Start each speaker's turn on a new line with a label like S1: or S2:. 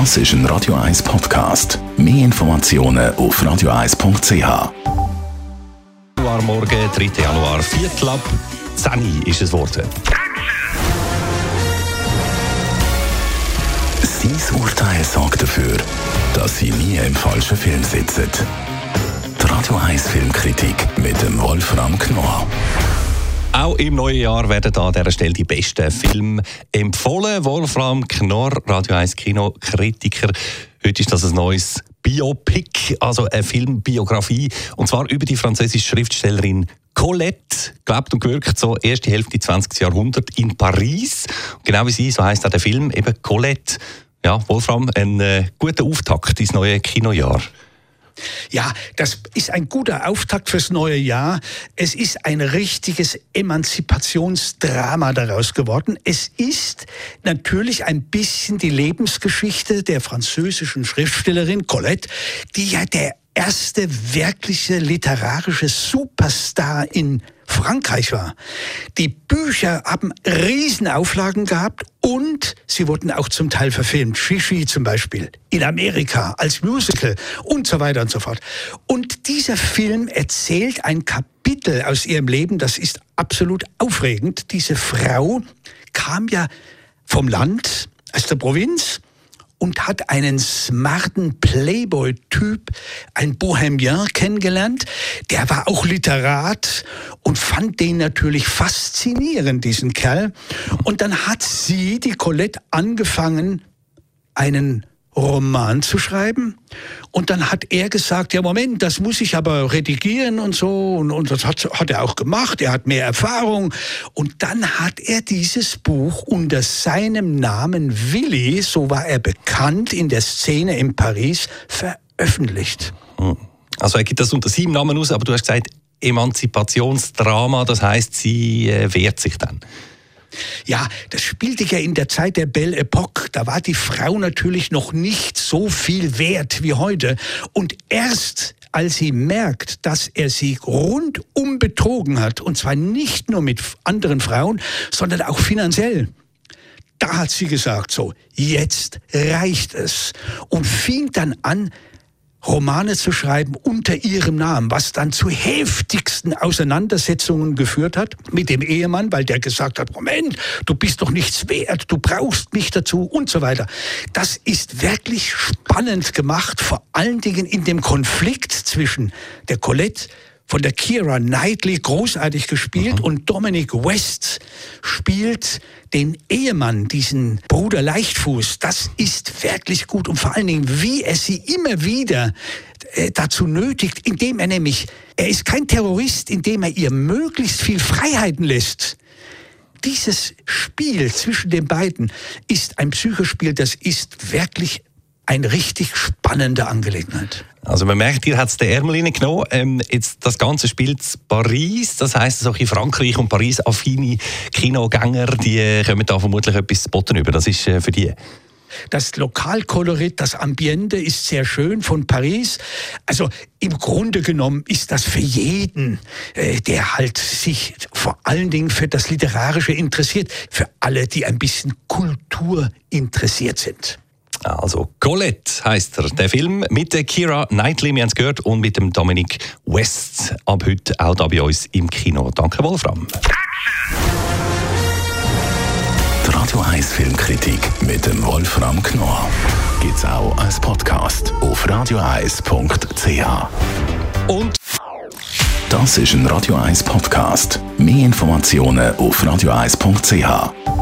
S1: Das ist ein Radio 1 Podcast. Mehr Informationen auf radio1.ch.
S2: Januar morgen, 3. Januar, Viertel ab 10 ist es geworden.
S1: Sein Urteil sorgt dafür, dass Sie nie im falschen Film sitzen. Die Radio 1 Filmkritik mit dem Wolfram Knorr.
S2: Auch im neuen Jahr werden an dieser Stelle die besten Filme empfohlen. Wolfram Knorr, Radio 1 Kinokritiker. Heute ist das ein neues Biopic, also eine Filmbiografie. Und zwar über die französische Schriftstellerin Colette, gelebt und gewirkt so erste Hälfte des 20. Jahrhunderts in Paris. genau wie sie, so heißt auch der Film, eben Colette. Ja, Wolfram, ein äh, guter Auftakt ins neue Kinojahr.
S3: Ja, das ist ein guter Auftakt fürs neue Jahr. Es ist ein richtiges Emanzipationsdrama daraus geworden. Es ist natürlich ein bisschen die Lebensgeschichte der französischen Schriftstellerin Colette, die ja der erste wirkliche literarische Superstar in Frankreich war. Die Bücher haben Riesenauflagen gehabt und sie wurden auch zum Teil verfilmt. Shishi zum Beispiel in Amerika als Musical und so weiter und so fort. Und dieser Film erzählt ein Kapitel aus ihrem Leben, das ist absolut aufregend. Diese Frau kam ja vom Land, aus der Provinz, und hat einen smarten Playboy-Typ, ein Bohemian kennengelernt. Der war auch Literat und fand den natürlich faszinierend, diesen Kerl. Und dann hat sie, die Colette, angefangen, einen Roman zu schreiben. Und dann hat er gesagt, ja Moment, das muss ich aber redigieren und so. Und, und das hat, hat er auch gemacht. Er hat mehr Erfahrung. Und dann hat er dieses Buch unter seinem Namen Willi, so war er bekannt in der Szene in Paris, veröffentlicht. Hm.
S2: Also er gibt das unter seinem Namen aus, aber du hast gesagt, Emanzipationsdrama, das heißt, sie äh, wehrt sich dann.
S3: Ja, das spielte ja in der Zeit der Belle Epoque. Da war die Frau natürlich noch nicht so viel wert wie heute. Und erst als sie merkt, dass er sie rundum betrogen hat, und zwar nicht nur mit anderen Frauen, sondern auch finanziell, da hat sie gesagt, so, jetzt reicht es. Und fing dann an, Romane zu schreiben unter ihrem Namen, was dann zu heftigsten Auseinandersetzungen geführt hat mit dem Ehemann, weil der gesagt hat, Moment, du bist doch nichts wert, du brauchst mich dazu und so weiter. Das ist wirklich spannend gemacht, vor allen Dingen in dem Konflikt zwischen der Colette von der Kira Knightley großartig gespielt mhm. und Dominic West spielt den Ehemann, diesen Bruder Leichtfuß. Das ist wirklich gut und vor allen Dingen, wie er sie immer wieder äh, dazu nötigt, indem er nämlich, er ist kein Terrorist, indem er ihr möglichst viel Freiheiten lässt dieses Spiel zwischen den beiden ist ein Psychospiel, das ist wirklich eine richtig spannende Angelegenheit.
S2: Also man merkt, ihr hat es den Ärmel genommen. Ähm, jetzt das Ganze spielt Paris, das heisst, auch in Frankreich und Paris affine Kinogänger, die äh, kommen da vermutlich etwas zu botten über. Das ist äh, für die.
S3: Das Lokalkolorit, das Ambiente ist sehr schön von Paris. Also im Grunde genommen ist das für jeden, äh, der halt sich vor allen Dingen für das Literarische interessiert, für alle, die ein bisschen Kultur interessiert sind.
S2: Also Colette heißt er, der Film mit der Kira Knightley, wir haben es gehört, und mit dem Dominic West. Ab heute auch da bei uns im Kino. Danke, Wolfram.
S1: Die Radio 1 Filmkritik mit dem Wolfram Knorr gibt es auch als Podcast auf radioeis.ch. Und das ist ein Radio 1 Podcast. Mehr Informationen auf radioeis.ch.